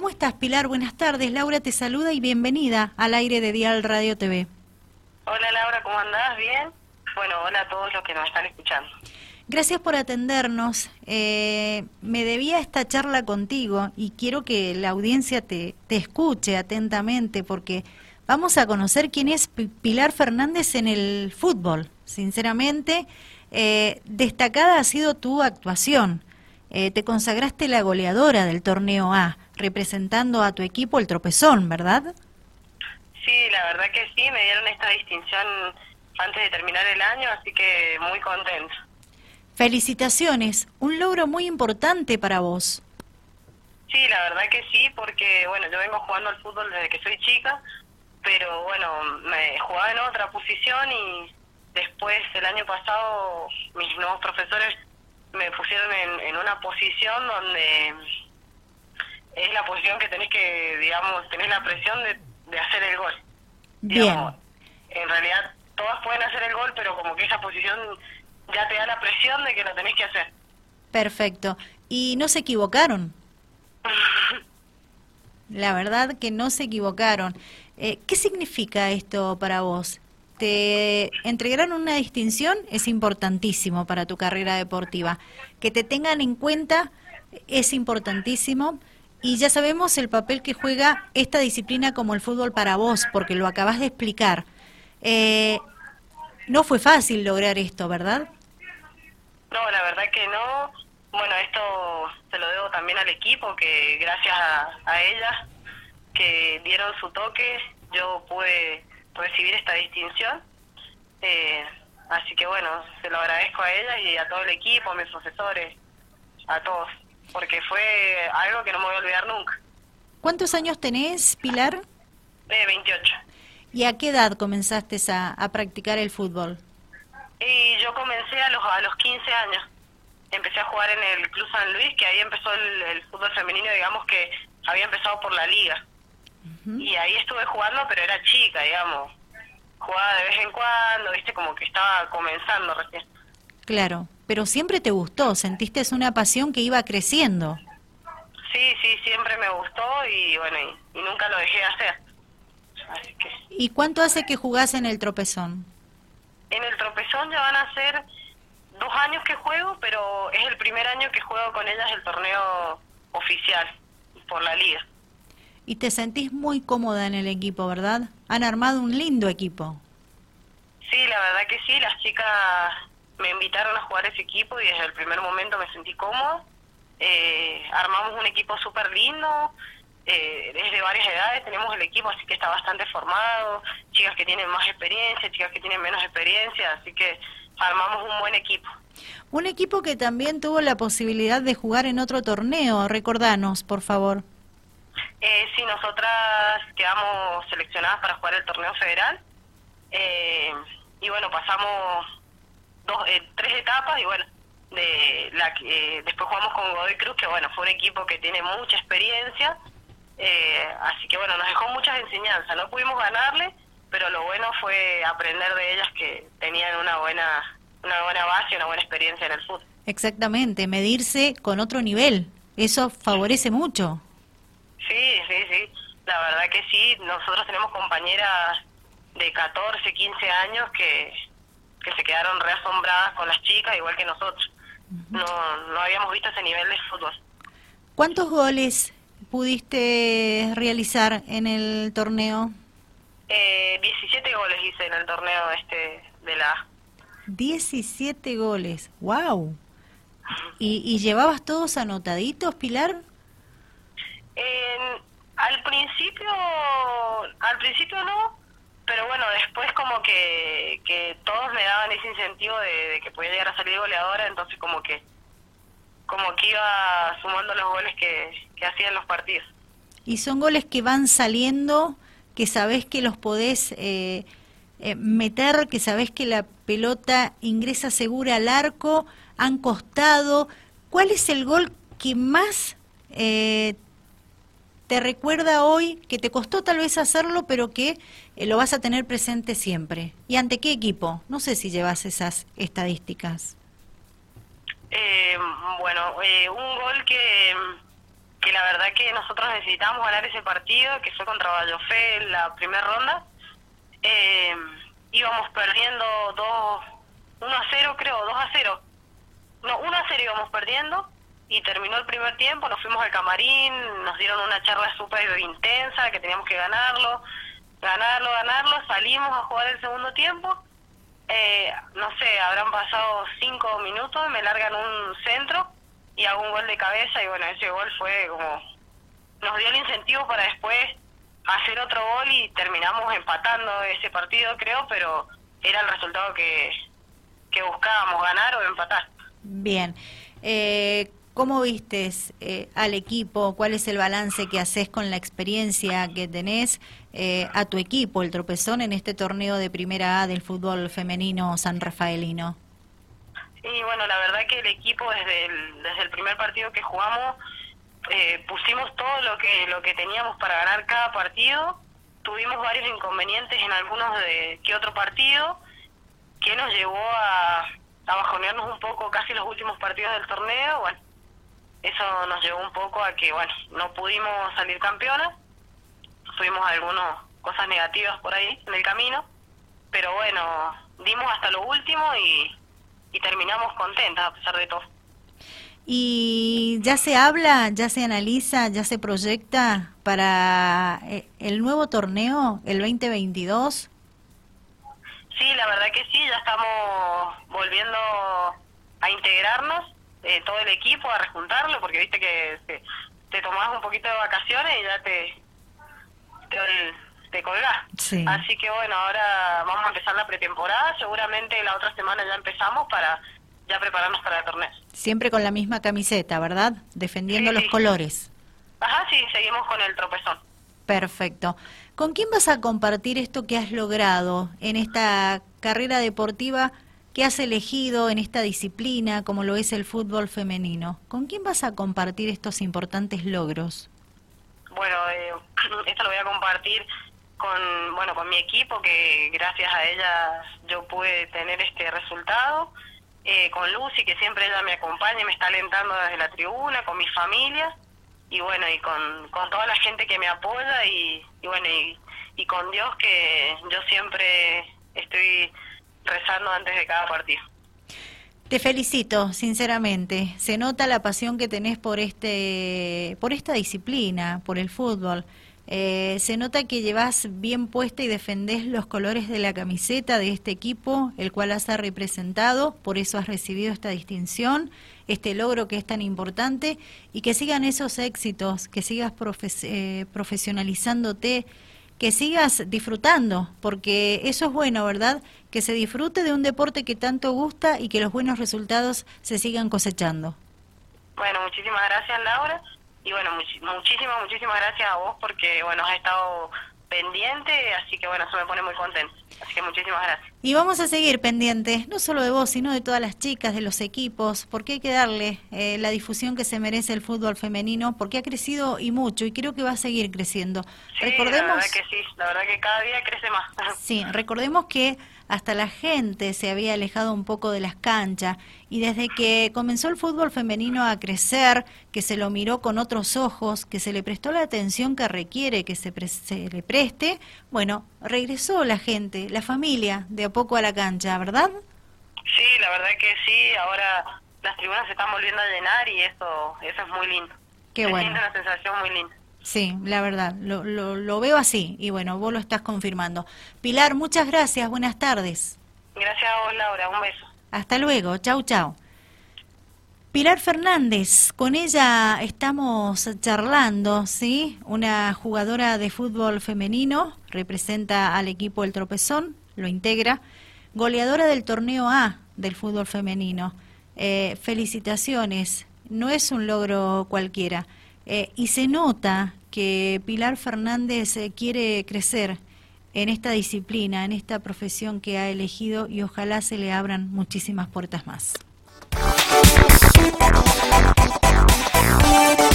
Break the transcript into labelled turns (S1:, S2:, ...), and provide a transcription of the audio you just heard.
S1: ¿Cómo estás, Pilar? Buenas tardes. Laura te saluda y bienvenida al aire de Dial Radio TV.
S2: Hola, Laura, ¿cómo andás? ¿Bien? Bueno, hola a todos los que nos están escuchando.
S1: Gracias por atendernos. Eh, me debía esta charla contigo y quiero que la audiencia te, te escuche atentamente porque vamos a conocer quién es Pilar Fernández en el fútbol. Sinceramente, eh, destacada ha sido tu actuación. Eh, te consagraste la goleadora del torneo A, representando a tu equipo el tropezón, ¿verdad?
S2: Sí, la verdad que sí, me dieron esta distinción antes de terminar el año, así que muy contento.
S1: Felicitaciones, un logro muy importante para vos.
S2: Sí, la verdad que sí, porque bueno, yo vengo jugando al fútbol desde que soy chica, pero bueno, me jugaba en otra posición y después el año pasado mis nuevos profesores me pusieron en, una posición donde es la posición que tenés que, digamos, tenés la presión de, hacer el gol.
S1: Bien.
S2: en realidad todas pueden hacer el gol, pero como que esa posición ya te da la presión de que lo tenés que hacer.
S1: Perfecto. ¿Y no se equivocaron? la verdad que no se equivocaron. Eh, ¿Qué significa esto para vos? Te entregaron una distinción, es importantísimo para tu carrera deportiva. Que te tengan en cuenta es importantísimo. Y ya sabemos el papel que juega esta disciplina como el fútbol para vos, porque lo acabas de explicar. Eh, no fue fácil lograr esto, ¿verdad?
S2: No, la verdad que no. Bueno, esto se lo debo también al equipo, que gracias a, ellas que dieron su toque, yo pude recibir esta distinción. Eh, así que bueno, se lo agradezco a ellas y a todo el equipo, a mis profesores, a todos, porque fue algo que no me voy a olvidar nunca.
S1: ¿Cuántos años tenés, Pilar?
S2: Eh, 28.
S1: ¿Y a qué edad comenzaste a, a practicar el fútbol?
S2: Y yo comencé a los, a los 15 años. Empecé a jugar en el Club San Luis, que ahí empezó el, fútbol femenino, digamos que había empezado por la liga. Y ahí estuve jugando, pero era chica, digamos. Jugaba de vez en cuando, viste, como que estaba comenzando recién.
S1: Claro, pero siempre te gustó, sentiste una pasión que iba creciendo.
S2: Sí, sí, siempre me gustó y bueno, y, y nunca lo dejé de hacer.
S1: Así que... ¿Y cuánto hace que jugás en el tropezón?
S2: En el tropezón ya van a ser dos años que juego, pero es el primer año que juego con ellas el torneo oficial por la liga.
S1: Y te sentís muy cómoda en el equipo, ¿verdad? Han armado un lindo equipo.
S2: Sí, la verdad que sí, las chicas me invitaron a jugar ese equipo y desde el primer momento me sentí cómoda. Eh, armamos un equipo súper lindo, eh, es de varias edades, tenemos el equipo así que está bastante formado, chicas que tienen más experiencia, chicas que tienen menos experiencia, así que armamos un buen equipo.
S1: Un equipo que también tuvo la posibilidad de jugar en otro torneo, recordanos, por favor.
S2: Eh, sí, nosotras quedamos seleccionadas para jugar el torneo federal eh, y bueno, pasamos dos, eh, tres etapas y bueno, de la, eh, después jugamos con Godoy Cruz, que bueno, fue un equipo que tiene mucha experiencia eh, así que bueno, nos dejó muchas enseñanzas. No pudimos ganarle, pero lo bueno fue aprender de ellas que tenían una buena, una buena base, una buena experiencia en el fútbol.
S1: Exactamente, medirse con otro nivel. Eso favorece mucho.
S2: Sí, sí, sí. La verdad que sí. Nosotros tenemos compañeras de 14, 15 años que, que se quedaron reasombradas con las chicas, igual que nosotros. No, no habíamos visto ese nivel de fútbol.
S1: ¿Cuántos goles pudiste realizar en el torneo?
S2: Eh, 17 goles hice en el torneo este de la
S1: 17 goles, wow. ¿Y, ¿Y, llevabas todos anotaditos, Pilar?
S2: al principio, al principio no, bueno, después como que, que todos me daban ese incentivo de, que podía llegar a salir goleadora, entonces como que como que iba sumando los goles que, que hacían los partidos.
S1: Y son goles que van saliendo, que sabés que los podés eh, eh, meter, que sabés que la pelota ingresa segura al arco, han costado. ¿Cuál es el gol que más eh, te recuerda hoy, que te costó tal vez hacerlo, pero que lo vas a tener presente siempre? ¿Y ante qué equipo? No sé si llevas esas estadísticas.
S2: Eh, bueno, eh, un gol que, que la verdad que nosotros necesitamos ganar ese partido, que fue contra Vallofé la primera ronda. Eh, íbamos perdiendo 2, 1 a 0 creo, 2 a 0. No, 1 a 0 íbamos perdiendo y terminó el primer tiempo, nos fuimos al camarín, nos dieron una charla súper intensa, que teníamos que ganarlo, ganarlo, ganarlo, salimos a jugar el segundo tiempo. Eh, no sé, habrán pasado 5 minutos, me largan un centro y hago un gol de cabeza y bueno, ese gol fue como, nos dio el incentivo para después hacer otro gol y terminamos empatando ese partido creo, pero era el resultado que, que buscábamos, ganar o empatar.
S1: Bien. Eh, ¿Cómo vistes eh, al equipo? ¿Cuál es el balance que haces con la experiencia que tenés eh, a tu equipo, el tropezón, en este torneo de primera A del fútbol femenino san rafaelino?
S2: Y bueno, la verdad que el equipo desde el, desde el primer partido que jugamos eh, pusimos todo lo que lo que teníamos para ganar cada partido. Tuvimos varios inconvenientes en algunos de que otro partido que nos llevó a, a bajonearnos un poco casi los últimos partidos del torneo. Bueno, eso nos llevó un poco a que, bueno, no pudimos salir campeones. Tuvimos algunas cosas negativas por ahí en el camino, pero bueno, dimos hasta lo último y y terminamos contentas a pesar de todo.
S1: ¿Y ya se habla, ya se analiza, ya se proyecta para eh, el nuevo torneo, el 2022?
S2: Sí, la verdad que sí, ya estamos volviendo a integrarnos, eh, todo el equipo, a rejuntarlo, porque viste que te, te tomás un poquito de vacaciones y ya te, te, te colgás. Así que bueno, ahora vamos a empezar la pretemporada, seguramente la otra semana ya empezamos para ya prepararnos para el torneo.
S1: Siempre con la misma camiseta, ¿verdad? Defendiendo los colores.
S2: Ajá, sí, seguimos con el tropezón.
S1: Perfecto. ¿Con quién vas a compartir esto que has logrado en esta carrera deportiva que has elegido en esta disciplina como lo es el fútbol femenino? ¿Con quién vas a compartir estos importantes logros?
S2: Bueno, eh, esto lo voy a compartir con bueno con mi equipo que gracias a ella yo pude tener este resultado eh, con Lucy que siempre ella me acompaña y me está alentando desde la tribuna con mi familia y bueno y con, con toda la gente que me apoya y, y bueno y, y con Dios que yo siempre estoy rezando antes de cada partido
S1: te felicito, sinceramente. Se nota la pasión que tenés por este, por esta disciplina, por el fútbol. Eh, se nota que llevas bien puesta y defendés los colores de la camiseta de este equipo, el cual has representado, por eso has recibido esta distinción, este logro que es tan importante, y que sigan esos éxitos, que sigas eh, profesionalizándote, que sigas disfrutando, porque eso es bueno, ¿verdad? Que se disfrute de un deporte que tanto gusta y que los buenos resultados se sigan cosechando.
S2: Bueno, muchísimas gracias, Laura y bueno, muchísimas, muchísimas gracias a vos porque, bueno, has estado pendiente, así que bueno, eso me pone muy contento. Así que muchísimas gracias.
S1: Y vamos a seguir pendientes, no solo de vos, sino de todas las chicas, de los equipos, porque hay que darle eh, la difusión que se merece el fútbol femenino, porque ha crecido y mucho, y creo que va a seguir creciendo.
S2: Sí, recordemos, la verdad que sí, la verdad que cada día crece más.
S1: Sí, recordemos que hasta la gente se había alejado un poco de las canchas y desde que comenzó el fútbol femenino a crecer, que se lo miró con otros ojos, que se le prestó la atención que requiere que se, se le preste, bueno, regresó la gente, la familia, de a poco a la cancha, ¿verdad?
S2: Sí, la verdad que sí, ahora las tribunas se están volviendo a llenar y eso, eso es muy lindo.
S1: Qué se bueno.
S2: Una sensación muy linda.
S1: Sí, la verdad, lo, lo, lo, veo así y bueno, vos lo estás confirmando. Pilar, muchas gracias, buenas tardes.
S2: Gracias a vos, Laura, un beso.
S1: Hasta luego, chau, chau. Pilar Fernández, con ella estamos charlando, ¿sí? Una jugadora de fútbol femenino, representa al equipo El Tropezón, lo integra, goleadora del torneo A del fútbol femenino. Eh, felicitaciones, no es un logro cualquiera. Eh, y se nota que Pilar Fernández eh, quiere crecer en esta disciplina, en esta profesión que ha elegido y ojalá se le abran muchísimas puertas más.